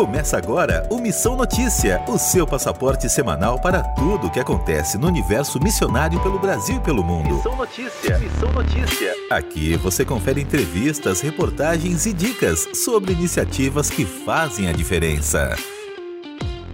Começa agora o Missão Notícia, o seu passaporte semanal para tudo o que acontece no universo missionário pelo Brasil e pelo mundo. Missão Notícia, Missão Notícia. Aqui você confere entrevistas, reportagens e dicas sobre iniciativas que fazem a diferença.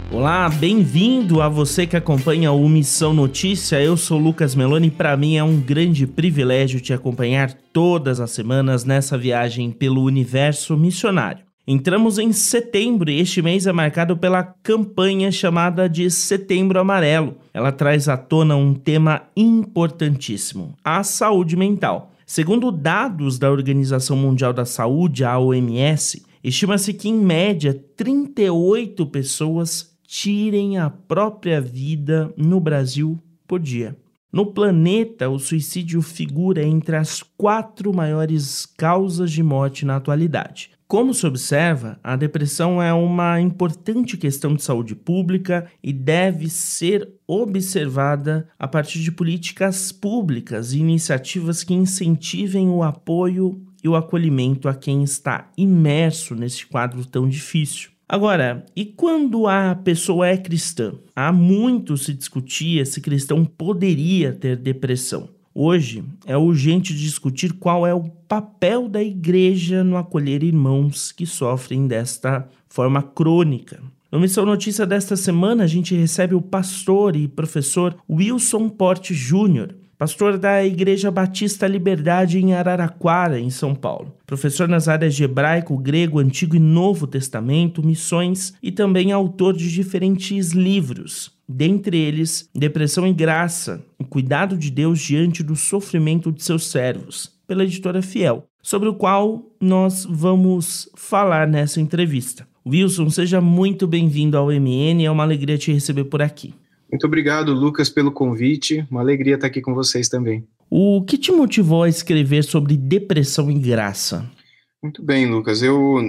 Olá, bem-vindo a você que acompanha o Missão Notícia. Eu sou Lucas Meloni e para mim é um grande privilégio te acompanhar todas as semanas nessa viagem pelo universo missionário. Entramos em setembro e este mês é marcado pela campanha chamada de Setembro Amarelo. Ela traz à tona um tema importantíssimo: a saúde mental. Segundo dados da Organização Mundial da Saúde, a OMS, estima-se que em média 38 pessoas tirem a própria vida no Brasil por dia. No planeta, o suicídio figura entre as quatro maiores causas de morte na atualidade. Como se observa, a depressão é uma importante questão de saúde pública e deve ser observada a partir de políticas públicas e iniciativas que incentivem o apoio e o acolhimento a quem está imerso nesse quadro tão difícil. Agora, e quando a pessoa é cristã? Há muito se discutia se cristão poderia ter depressão. Hoje é urgente discutir qual é o papel da igreja no acolher irmãos que sofrem desta forma crônica. No Missão Notícia desta semana, a gente recebe o pastor e professor Wilson Porte Júnior, pastor da Igreja Batista Liberdade em Araraquara, em São Paulo. Professor nas áreas de hebraico, grego, Antigo e Novo Testamento, missões e também autor de diferentes livros, dentre eles Depressão e Graça, o cuidado de Deus diante do sofrimento de seus servos, pela editora Fiel, sobre o qual nós vamos falar nessa entrevista. Wilson, seja muito bem-vindo ao MN, é uma alegria te receber por aqui. Muito obrigado, Lucas, pelo convite. Uma alegria estar aqui com vocês também. O que te motivou a escrever sobre depressão e graça? Muito bem, Lucas. Eu,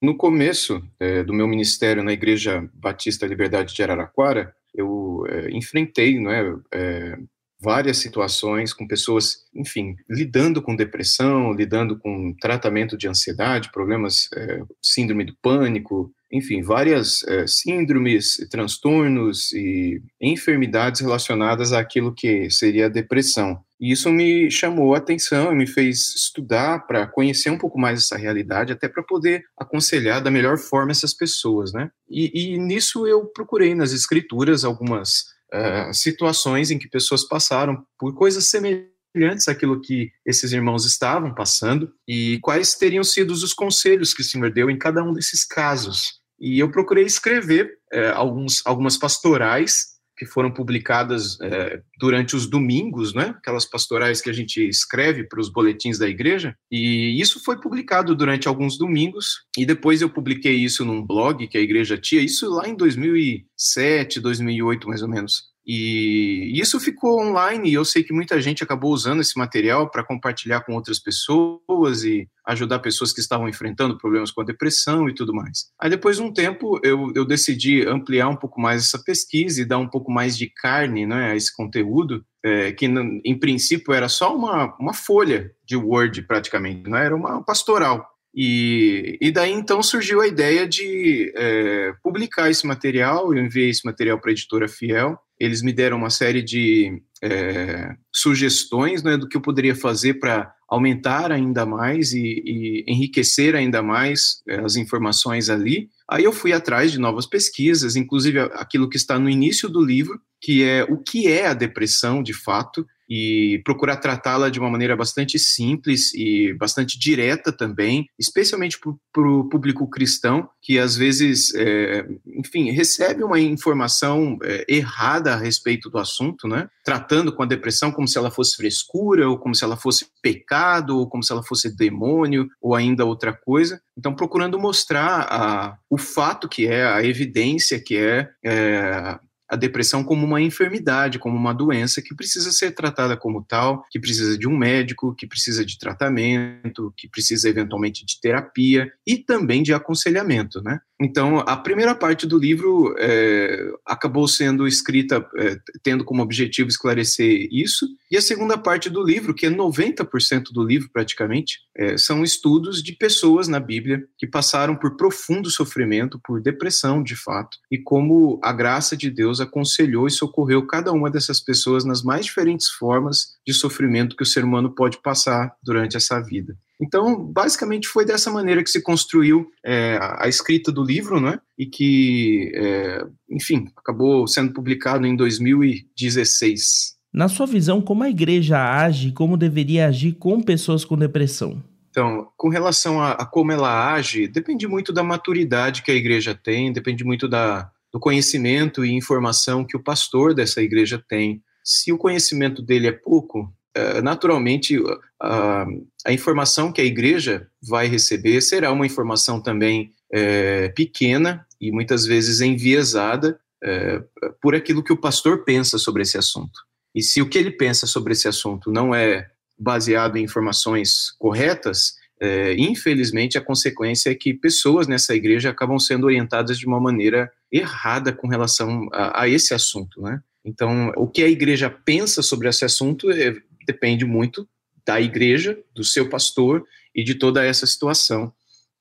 no começo é, do meu ministério na Igreja Batista Liberdade de Araraquara, eu é, enfrentei não é, é, várias situações com pessoas, enfim, lidando com depressão, lidando com tratamento de ansiedade, problemas, é, síndrome do pânico, enfim, várias é, síndromes, transtornos e enfermidades relacionadas àquilo que seria a depressão. E isso me chamou a atenção e me fez estudar para conhecer um pouco mais essa realidade, até para poder aconselhar da melhor forma essas pessoas, né? E, e nisso eu procurei nas escrituras algumas uh, situações em que pessoas passaram por coisas semelhantes àquilo que esses irmãos estavam passando e quais teriam sido os conselhos que o Senhor deu em cada um desses casos. E eu procurei escrever é, alguns, algumas pastorais que foram publicadas é, durante os domingos, né? Aquelas pastorais que a gente escreve para os boletins da igreja. E isso foi publicado durante alguns domingos. E depois eu publiquei isso num blog que a igreja tinha, isso lá em 2007, 2008, mais ou menos. E isso ficou online e eu sei que muita gente acabou usando esse material para compartilhar com outras pessoas e ajudar pessoas que estavam enfrentando problemas com a depressão e tudo mais. Aí depois de um tempo eu, eu decidi ampliar um pouco mais essa pesquisa e dar um pouco mais de carne né, a esse conteúdo, é, que em princípio era só uma, uma folha de Word praticamente, né, era uma pastoral. E, e daí então surgiu a ideia de é, publicar esse material, eu enviei esse material para a editora Fiel, eles me deram uma série de é, sugestões né, do que eu poderia fazer para aumentar ainda mais e, e, enriquecer ainda mais é, as informações ali. Aí eu fui atrás de novas pesquisas, inclusive aquilo que está no início do livro, que é o que é a depressão de fato, e procurar tratá-la de uma maneira bastante simples e bastante direta também, especialmente para o público cristão, que às vezes, é, enfim, recebe uma informação é, errada a respeito do assunto, né? Tratando com a depressão como se ela fosse frescura, ou como se ela fosse pecado, ou como se ela fosse demônio, ou ainda outra coisa. Então, procurando mostrar a, o fato que é, a evidência que é, é a depressão como uma enfermidade, como uma doença que precisa ser tratada como tal, que precisa de um médico, que precisa de tratamento, que precisa eventualmente de terapia e também de aconselhamento, né? Então, a primeira parte do livro é, acabou sendo escrita é, tendo como objetivo esclarecer isso, e a segunda parte do livro, que é 90% do livro praticamente, é, são estudos de pessoas na Bíblia que passaram por profundo sofrimento, por depressão de fato, e como a graça de Deus aconselhou e socorreu cada uma dessas pessoas nas mais diferentes formas de sofrimento que o ser humano pode passar durante essa vida. Então, basicamente, foi dessa maneira que se construiu é, a escrita do livro, né? E que, é, enfim, acabou sendo publicado em 2016. Na sua visão, como a igreja age, como deveria agir com pessoas com depressão? Então, com relação a, a como ela age, depende muito da maturidade que a igreja tem, depende muito da, do conhecimento e informação que o pastor dessa igreja tem. Se o conhecimento dele é pouco, naturalmente a, a, informação que a igreja vai receber será uma informação também é, pequena e muitas vezes enviesada é, por aquilo que o pastor pensa sobre esse assunto. E se o que ele pensa sobre esse assunto não é baseado em informações corretas, é, infelizmente a consequência é que pessoas nessa igreja acabam sendo orientadas de uma maneira errada com relação a, a esse assunto, né? Então, o que a igreja pensa sobre esse assunto é, depende muito da igreja, do seu pastor e de toda essa situação.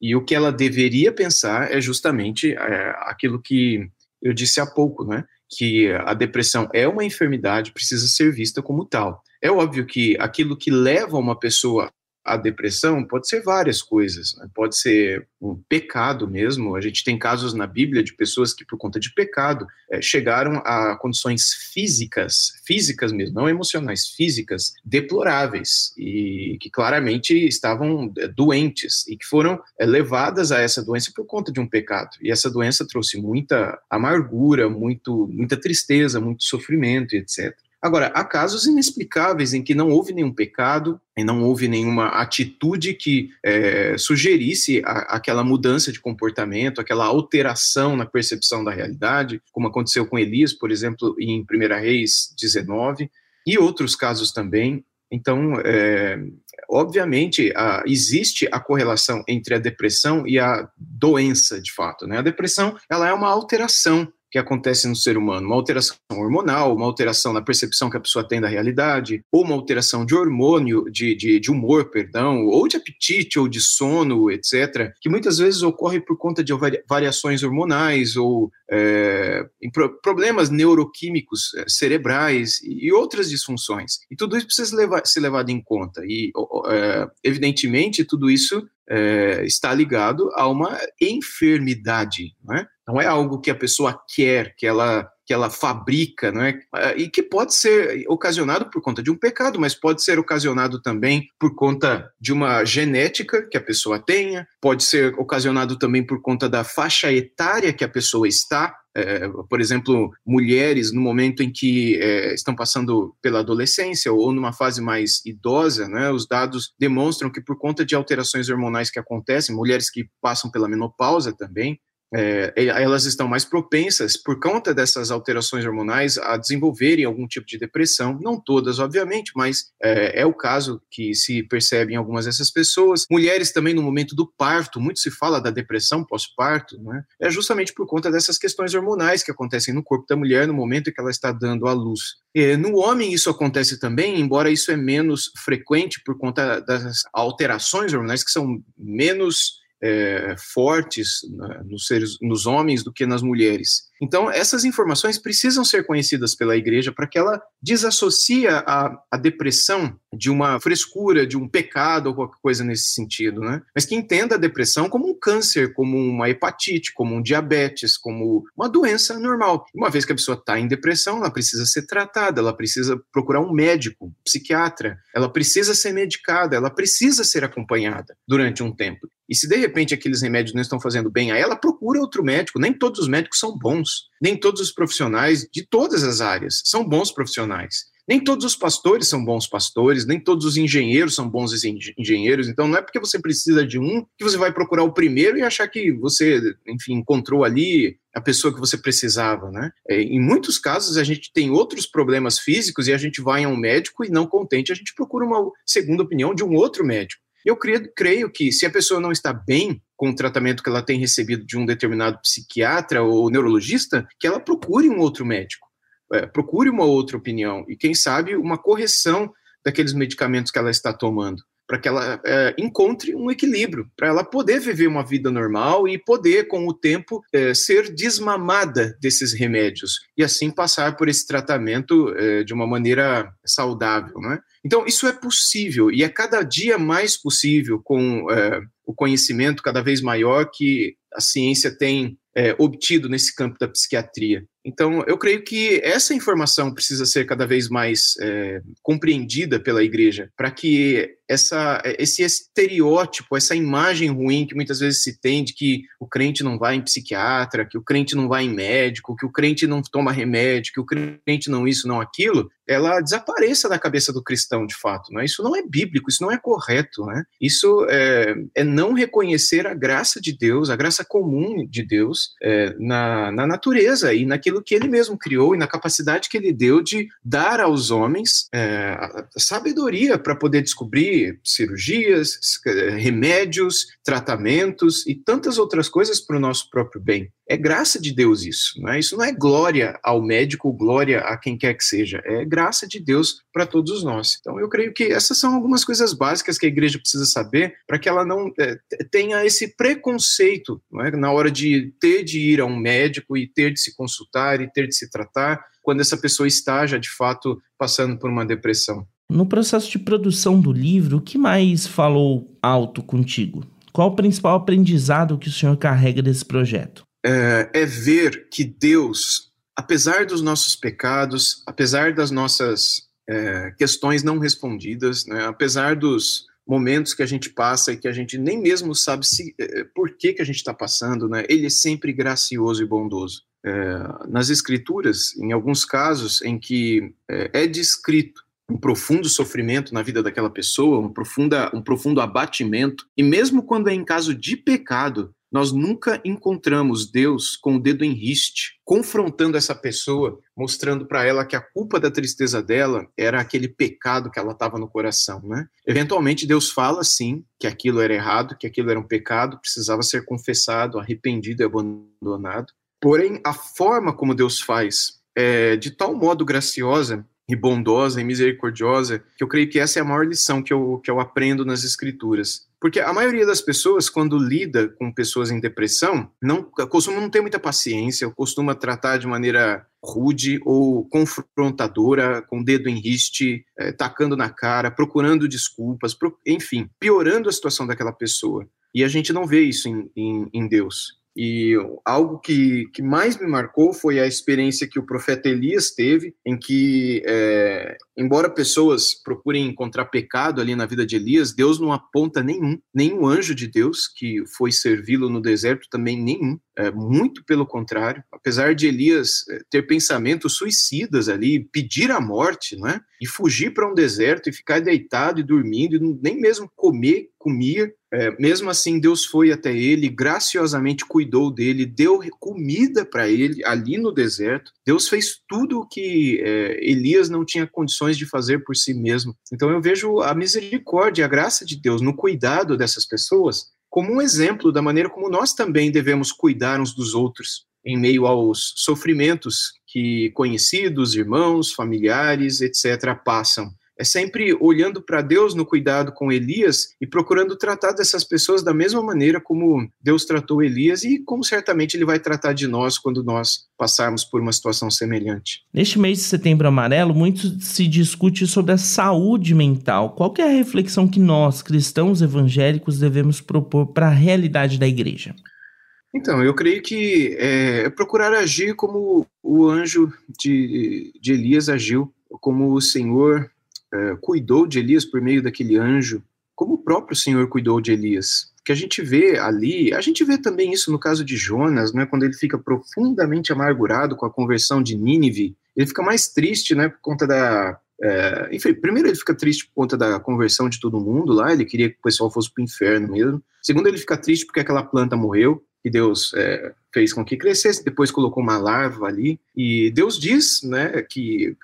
E o que ela deveria pensar é justamente é, aquilo que eu disse há pouco, né? Que a depressão é uma enfermidade, precisa ser vista como tal. É óbvio que aquilo que leva uma pessoa a depressão pode ser várias coisas, né? pode ser um pecado mesmo. A gente tem casos na Bíblia de pessoas que, por conta de pecado, é, chegaram a condições físicas, físicas mesmo, não emocionais, físicas, deploráveis e que claramente estavam é, doentes e que foram é, levadas a essa doença por conta de um pecado. E essa doença trouxe muita amargura, muito, muita tristeza, muito sofrimento, etc. Agora, há casos inexplicáveis em que não houve nenhum pecado e não houve nenhuma atitude que é, sugerisse a, aquela mudança de comportamento, aquela alteração na percepção da realidade, como aconteceu com Elias, por exemplo, em 1 Reis 19, e outros casos também. Então, é, obviamente, a, existe a correlação entre a depressão e a doença, de fato. Né? A depressão ela é uma alteração que acontece no ser humano, uma alteração hormonal, uma alteração na percepção que a pessoa tem da realidade, ou uma alteração de hormônio, de, de, de humor, perdão, ou de apetite, ou de sono, etc., que muitas vezes ocorre por conta de variações hormonais ou é, problemas neuroquímicos é, cerebrais e outras disfunções. E tudo isso precisa levar, ser levado em conta. E, é, evidentemente, tudo isso é, está ligado a uma enfermidade, não é? Não é algo que a pessoa quer, que ela que ela fabrica, não é? E que pode ser ocasionado por conta de um pecado, mas pode ser ocasionado também por conta de uma genética que a pessoa tenha, pode ser ocasionado também por conta da faixa etária que a pessoa está, é, por exemplo, mulheres no momento em que é, estão passando pela adolescência ou numa fase mais idosa, né, os dados demonstram que por conta de alterações hormonais que acontecem, mulheres que passam pela menopausa também, é, elas estão mais propensas, por conta dessas alterações hormonais, a desenvolverem algum tipo de depressão. Não todas, obviamente, mas é, é, o caso que se percebe em algumas dessas pessoas. Mulheres também no momento do parto, muito se fala da depressão pós-parto, né? é justamente por conta dessas questões hormonais que acontecem no corpo da mulher no momento em que ela está dando à luz. E, no homem isso acontece também, embora isso é menos frequente por conta das alterações hormonais que são menos é, fortes né, nos seres, nos homens do que nas mulheres. Então, essas informações precisam ser conhecidas pela igreja para que ela desassocie a, a depressão de uma frescura, de um pecado ou qualquer coisa nesse sentido, né? Mas que entenda a depressão como um câncer, como uma hepatite, como um diabetes, como uma doença normal. Uma vez que a pessoa está em depressão, ela precisa ser tratada, ela precisa procurar um médico, um psiquiatra, ela precisa ser medicada, ela precisa ser acompanhada durante um tempo. E se de repente aqueles remédios não estão fazendo bem a ela, procura outro médico. Nem todos os médicos são bons. Nem todos os profissionais de todas as áreas são bons profissionais. Nem todos os pastores são bons pastores, nem todos os engenheiros são bons engenheiros. Então, não é porque você precisa de um que você vai procurar o primeiro e achar que você, enfim, encontrou ali a pessoa que você precisava, né? É, em muitos casos, a gente tem outros problemas físicos e a gente vai a um médico e, não contente, a gente procura uma segunda opinião de um outro médico. Eu creio, creio que se a pessoa não está bem com o tratamento que ela tem recebido de um determinado psiquiatra ou neurologista, que ela procure um outro médico, é, procure uma outra opinião e, quem sabe, uma correção daqueles medicamentos que ela está tomando para que ela é, encontre um equilíbrio, para ela poder viver uma vida normal e poder, com o tempo, é, ser desmamada desses remédios e assim passar por esse tratamento é, de uma maneira saudável, né? Então, isso é possível e é cada dia mais possível com é, o conhecimento cada vez maior que a ciência tem é, obtido nesse campo da psiquiatria. Então, eu creio que essa informação precisa ser cada vez mais é, compreendida pela igreja, para que essa, esse estereótipo, essa imagem ruim que muitas vezes se tem de que o crente não vai em psiquiatra, que o crente não vai em médico, que o crente não toma remédio, que o crente não isso, não aquilo, ela desapareça da cabeça do cristão, de fato. Né? Isso não é bíblico, isso não é correto. Né? Isso é, é não reconhecer a graça de Deus, a graça comum de Deus é, na, na natureza e naquilo que ele mesmo criou e na capacidade que ele deu de dar aos homens é, sabedoria para poder descobrir cirurgias, remédios, tratamentos e tantas outras coisas para o nosso próprio bem. É graça de Deus isso, não é? Isso não é glória ao médico, glória a quem quer que seja, é graça de Deus para todos nós. Então eu creio que essas são algumas coisas básicas que a igreja precisa saber para que ela não é, tenha esse preconceito é? na hora de ter de ir a um médico e ter de se consultar e ter de se tratar quando essa pessoa está já de fato passando por uma depressão. No processo de produção do livro, o que mais falou alto contigo? Qual o principal aprendizado que o senhor carrega desse projeto? É, é ver que Deus, apesar dos nossos pecados, apesar das nossas é, questões não respondidas, né, apesar dos momentos que a gente passa e que a gente nem mesmo sabe se, é, por que, que a gente está passando, né, ele é sempre gracioso e bondoso. É, nas escrituras, em alguns casos em que é, é descrito um profundo sofrimento na vida daquela pessoa, um, profunda, um profundo abatimento. E mesmo quando é em caso de pecado, nós nunca encontramos Deus com o dedo em riste, confrontando essa pessoa, mostrando para ela que a culpa da tristeza dela era aquele pecado que ela estava no coração, né? Eventualmente Deus fala sim que aquilo era errado, que aquilo era um pecado, precisava ser confessado, arrependido e abandonado. Porém, a forma como Deus faz é de tal modo graciosa e bondosa e misericordiosa, que eu creio que essa é a maior lição que eu, que eu aprendo nas escrituras. Porque a maioria das pessoas, quando lida com pessoas em depressão, não costuma não ter muita paciência, costuma tratar de maneira rude ou confrontadora, com o dedo em riste, é, tacando na cara, procurando desculpas, pro, enfim, piorando a situação daquela pessoa. E a gente não vê isso em, em, em Deus. E algo que, que mais me marcou foi a experiência que o profeta Elias teve, em que, é, embora pessoas procurem encontrar pecado ali na vida de Elias, Deus não aponta nenhum, nenhum anjo de Deus que foi servi-lo no deserto, também nenhum. É, muito pelo contrário, apesar de Elias é, ter pensamentos suicidas ali, pedir a morte, né, e fugir para um deserto e ficar deitado e dormindo, e nem mesmo comer, comia, é, mesmo assim, Deus foi até ele, graciosamente cuidou dele, deu comida para ele ali no deserto. Deus fez tudo o que é, Elias não tinha condições de fazer por si mesmo. Então, eu vejo a misericórdia, a graça de Deus no cuidado dessas pessoas como um exemplo da maneira como nós também devemos cuidar uns dos outros em meio aos sofrimentos que conhecidos, irmãos, familiares, etc., passam é sempre olhando para Deus no cuidado com Elias e procurando tratar dessas pessoas da mesma maneira como Deus tratou Elias e como certamente ele vai tratar de nós quando nós passarmos por uma situação semelhante. Neste mês de setembro amarelo, muito se discute sobre a saúde mental. Qual é a reflexão que nós, cristãos evangélicos, devemos propor para a realidade da igreja? Então, eu creio que é, é procurar agir como o anjo de, de Elias agiu, como o Senhor é, cuidou de Elias por meio daquele anjo, como o próprio Senhor cuidou de Elias. Que a gente vê ali, a gente vê também isso no caso de Jonas, né, quando ele fica profundamente amargurado com a conversão de Nínive, ele fica mais triste, né, por conta da é, enfim, primeiro ele fica triste por conta da conversão de todo mundo lá, ele queria que o pessoal fosse para o inferno mesmo. Segundo, ele fica triste porque aquela planta morreu, que Deus é, fez com que crescesse, depois colocou uma larva ali. E Deus diz né, que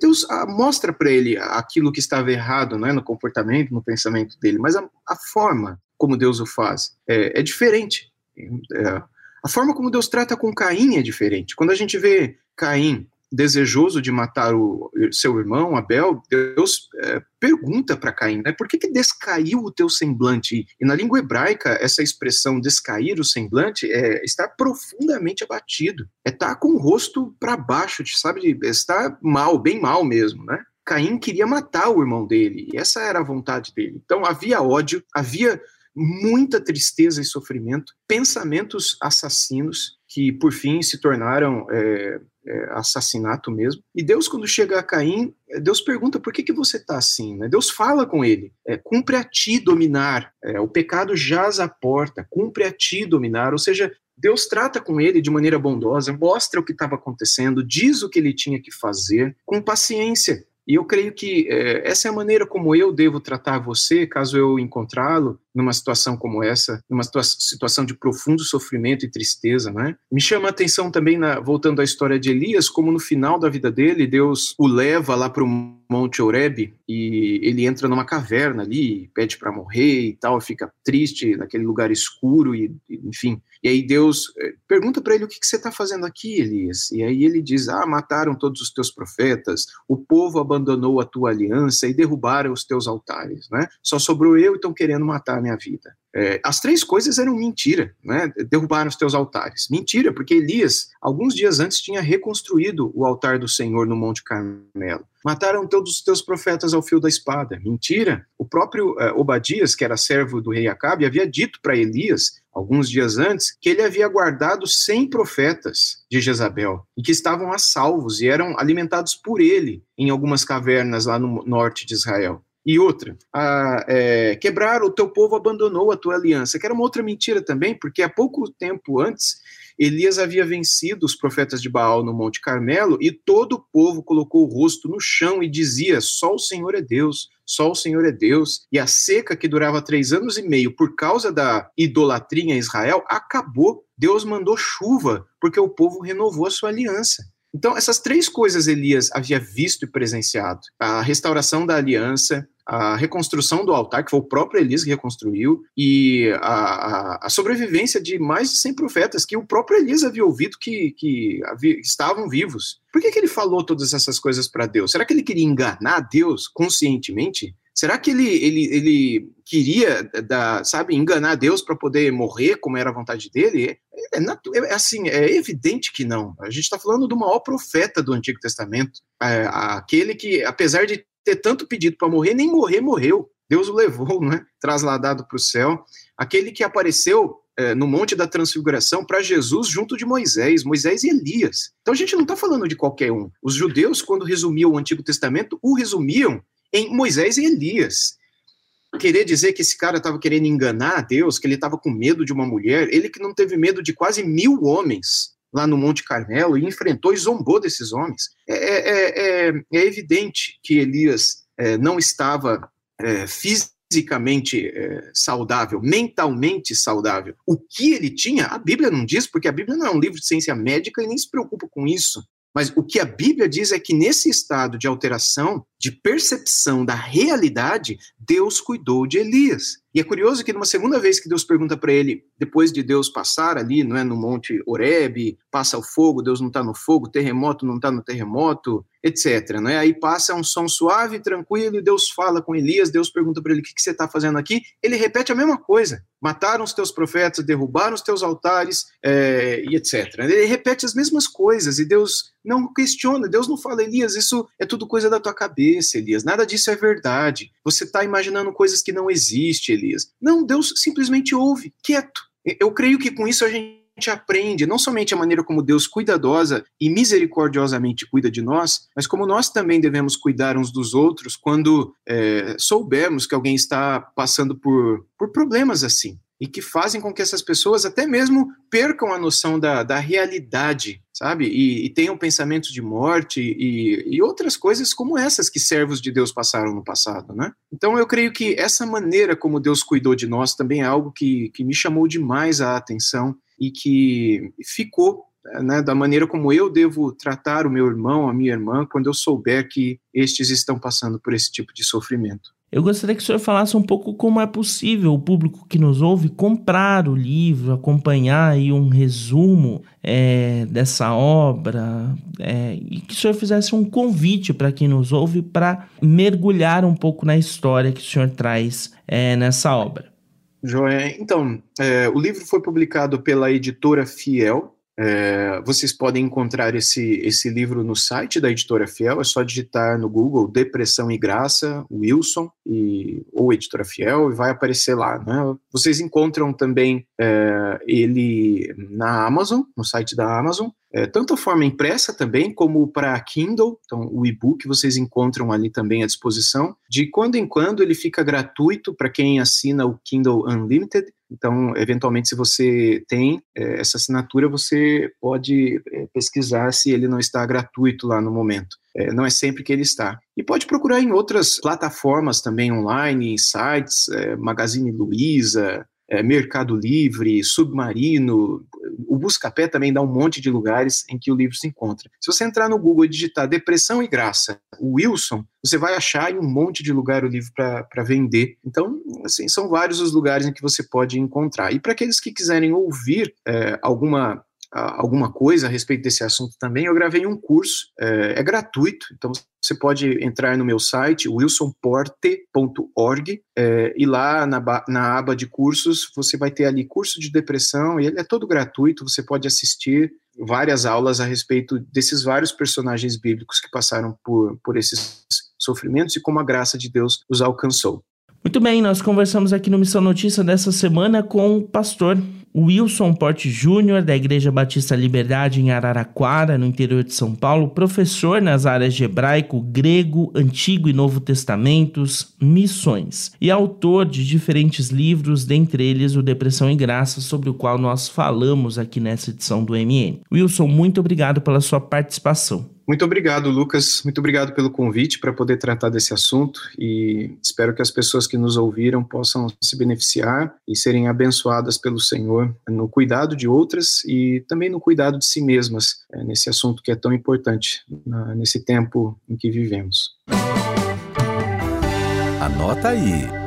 Deus ah, mostra para ele aquilo que estava errado né, no comportamento, no pensamento dele, mas a, a forma como Deus o faz é, é diferente. É, a forma como Deus trata com Caim é diferente. Quando a gente vê Caim desejoso de matar o seu irmão Abel, Deus é, pergunta para Caim, né, por que, que descaiu o teu semblante? E na língua hebraica, essa expressão descair o semblante é estar profundamente abatido, é estar tá com o rosto para baixo, sabe, está mal, bem mal mesmo, né? Caim queria matar o irmão dele, e essa era a vontade dele. Então havia ódio, havia muita tristeza e sofrimento, pensamentos assassinos que por fim se tornaram é, é, assassinato mesmo. E Deus, quando chega a Caim, é, Deus pergunta por que, que você está assim. Né? Deus fala com ele: é, cumpre a ti dominar, é, o pecado jaz à porta, cumpre a ti dominar. Ou seja, Deus trata com ele de maneira bondosa, mostra o que estava acontecendo, diz o que ele tinha que fazer, com paciência. E eu creio que é, essa é a maneira como eu devo tratar você, caso eu encontrá-lo numa situação como essa, numa situação de profundo sofrimento e tristeza, né? Me chama a atenção também, na, voltando à história de Elias, como no final da vida dele, Deus o leva lá para o Monte Oreb e ele entra numa caverna ali, pede para morrer e tal, fica triste naquele lugar escuro e, enfim. E aí Deus eh, pergunta para ele o que, que você está fazendo aqui, Elias. E aí ele diz: Ah, mataram todos os teus profetas, o povo abandonou a tua aliança e derrubaram os teus altares, né? Só sobrou eu e estão querendo matar minha vida. É, as três coisas eram mentira, né? Derrubaram os teus altares. Mentira, porque Elias, alguns dias antes, tinha reconstruído o altar do Senhor no Monte Carmelo. Mataram todos os teus profetas ao fio da espada. Mentira. O próprio uh, Obadias, que era servo do rei Acabe, havia dito para Elias, alguns dias antes, que ele havia guardado 100 profetas de Jezabel e que estavam a salvos e eram alimentados por ele em algumas cavernas lá no norte de Israel. E outra, a, é, quebrar o teu povo abandonou a tua aliança, que era uma outra mentira também, porque há pouco tempo antes, Elias havia vencido os profetas de Baal no Monte Carmelo e todo o povo colocou o rosto no chão e dizia: Só o Senhor é Deus, só o Senhor é Deus. E a seca que durava três anos e meio por causa da idolatria em Israel acabou. Deus mandou chuva porque o povo renovou a sua aliança. Então, essas três coisas Elias havia visto e presenciado: a restauração da aliança, a reconstrução do altar, que foi o próprio Elias que reconstruiu, e a, a, a, sobrevivência de mais de 100 profetas que o próprio Elias havia ouvido que, que havia, estavam vivos. Por que, que ele falou todas essas coisas para Deus? Será que ele queria enganar Deus conscientemente? Será que ele, ele, ele queria, da, sabe, enganar Deus para poder morrer, como era a vontade dele? É, é, é, assim, é evidente que não. A gente está falando do maior profeta do Antigo Testamento, é, aquele que, apesar de ter tanto pedido para morrer, nem morrer morreu. Deus o levou, né? Trasladado para o céu. Aquele que apareceu é, no Monte da Transfiguração para Jesus junto de Moisés, Moisés e Elias. Então a gente não está falando de qualquer um. Os judeus, quando resumiam o Antigo Testamento, o resumiam em Moisés e Elias. Querer dizer que esse cara estava querendo enganar a Deus, que ele estava com medo de uma mulher, ele que não teve medo de quase mil homens lá no Monte Carmelo e enfrentou e zombou desses homens. É, é, é, é evidente que Elias é, não estava é, fisicamente é, saudável, mentalmente saudável. O que ele tinha, a Bíblia não diz, porque a Bíblia não é um livro de ciência médica e nem se preocupa com isso. Mas o que a Bíblia diz é que nesse estado de alteração, de percepção da realidade, Deus cuidou de Elias. E é curioso que numa segunda vez que Deus pergunta para ele, depois de Deus passar ali, não é, no Monte Oreb, passa o fogo, Deus não está no fogo, terremoto não está no terremoto, etc. Não é? Aí passa um som suave, tranquilo, e Deus fala com Elias, Deus pergunta para ele, o que, que você está fazendo aqui? Ele repete a mesma coisa. Mataram os teus profetas, derrubaram os teus altares, é, e etc. Ele repete as mesmas coisas, e Deus não questiona, Deus não fala, Elias, isso é tudo coisa da tua cabeça, Elias, nada disso é verdade. Você está imaginando coisas que não existem, Elias. Não, Deus simplesmente ouve, quieto. Eu creio que com isso a gente gente aprende não somente a maneira como Deus cuidadosa e misericordiosamente cuida de nós, mas como nós também devemos cuidar uns dos outros quando é, soubermos que alguém está passando por, por problemas assim e que fazem com que essas pessoas até mesmo percam a noção da, da realidade, sabe? E, e tenham pensamentos de morte e, e, outras coisas como essas que servos de Deus passaram no passado, né? Então eu creio que essa maneira como Deus cuidou de nós também é algo que, que me chamou demais a atenção e que ficou né, da maneira como eu devo tratar o meu irmão, a minha irmã, quando eu souber que estes estão passando por esse tipo de sofrimento. Eu gostaria que o senhor falasse um pouco como é possível o público que nos ouve comprar o livro, acompanhar aí um resumo é, dessa obra é, e que o senhor fizesse um convite para quem nos ouve para mergulhar um pouco na história que o senhor traz é, nessa obra. Joé, então, é, o livro foi publicado pela editora Fiel, é, vocês podem encontrar esse, esse livro no site da editora Fiel, é só digitar no Google Depressão e Graça, Wilson, e, ou Editora Fiel, e vai aparecer lá. Né? Vocês encontram também é, ele na Amazon, no site da Amazon, é, tanto a forma impressa também, como para Kindle, então o e-book vocês encontram ali também à disposição. De quando em quando ele fica gratuito para quem assina o Kindle Unlimited, então, eventualmente, se você tem é, essa assinatura, você pode é, pesquisar se ele não está gratuito lá no momento. É, não é sempre que ele está. E pode procurar em outras plataformas também online, sites, é, Magazine Luiza, é, Mercado Livre, Submarino, o Buscapé também dá um monte de lugares em que o livro se encontra. Se você entrar no Google e digitar Depressão e Graça, o Wilson, você vai achar em um monte de lugar o livro para vender. Então, assim, são vários os lugares em que você pode encontrar. E para aqueles que quiserem ouvir é, alguma alguma coisa a respeito desse assunto também, eu gravei um curso, é, é gratuito, então você pode entrar no meu site, wilsonporte.org, é, e lá na, na aba de cursos você vai ter ali curso de depressão, e ele é todo gratuito, você pode assistir várias aulas a respeito desses vários personagens bíblicos que passaram por, por esses sofrimentos e como a graça de Deus os alcançou. Muito bem, nós conversamos aqui no Missão Notícia dessa semana com o pastor Wilson Porte Júnior, da Igreja Batista Liberdade em Araraquara, no interior de São Paulo, professor nas áreas de hebraico, grego, Antigo e Novo Testamentos, missões, e autor de diferentes livros, dentre eles o Depressão e Graça, sobre o qual nós falamos aqui nessa edição do MN. Wilson, muito obrigado pela sua participação. Muito obrigado, Lucas. Muito obrigado pelo convite para poder tratar desse assunto e espero que as pessoas que nos ouviram possam se beneficiar e serem abençoadas pelo Senhor no cuidado de outras e também no cuidado de si mesmas é, nesse assunto que é tão importante nesse tempo em que vivemos. Anota aí.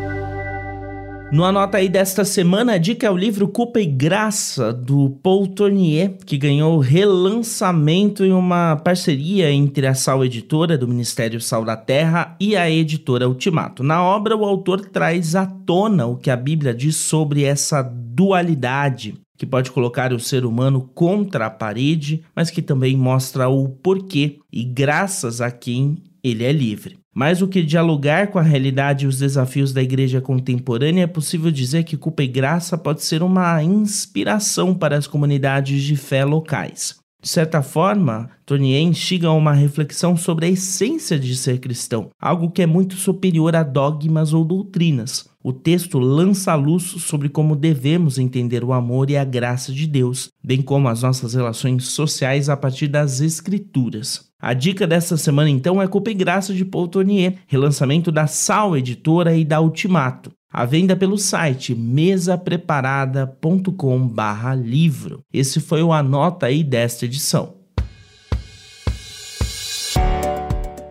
No Anota aí desta semana, a dica é o livro Culpa e Graça, do Paul Tournier, que ganhou relançamento em uma parceria entre a Sal Editora, do Ministério Sal da Terra, e a editora Ultimato. Na obra, o autor traz à tona o que a Bíblia diz sobre essa dualidade que pode colocar o ser humano contra a parede, mas que também mostra o porquê e graças a quem ele é livre. Mais do que dialogar com a realidade e os desafios da igreja contemporânea, é possível dizer que Culpa e Graça pode ser uma inspiração para as comunidades de fé locais. De certa forma, Tournier instiga a uma reflexão sobre a essência de ser cristão, algo que é muito superior a dogmas ou doutrinas. O texto lança luz sobre como devemos entender o amor e a graça de Deus, bem como as nossas relações sociais a partir das Escrituras. A dica dessa semana então é Culpa e Graça de Paul Tournier, relançamento da Sal Editora e da Ultimato. A venda pelo site mesapreparada.com/livro. Esse foi o anota aí desta edição.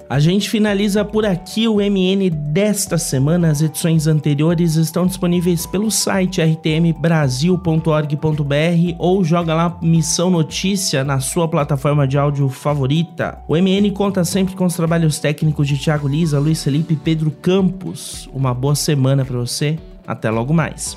A gente finaliza por aqui o MN desta semana. As edições anteriores estão disponíveis pelo site rtmbrasil.org.br ou joga lá Missão Notícia na sua plataforma de áudio favorita. O MN conta sempre com os trabalhos técnicos de Thiago Lisa, Luiz Felipe e Pedro Campos. Uma boa semana para você. Até logo mais.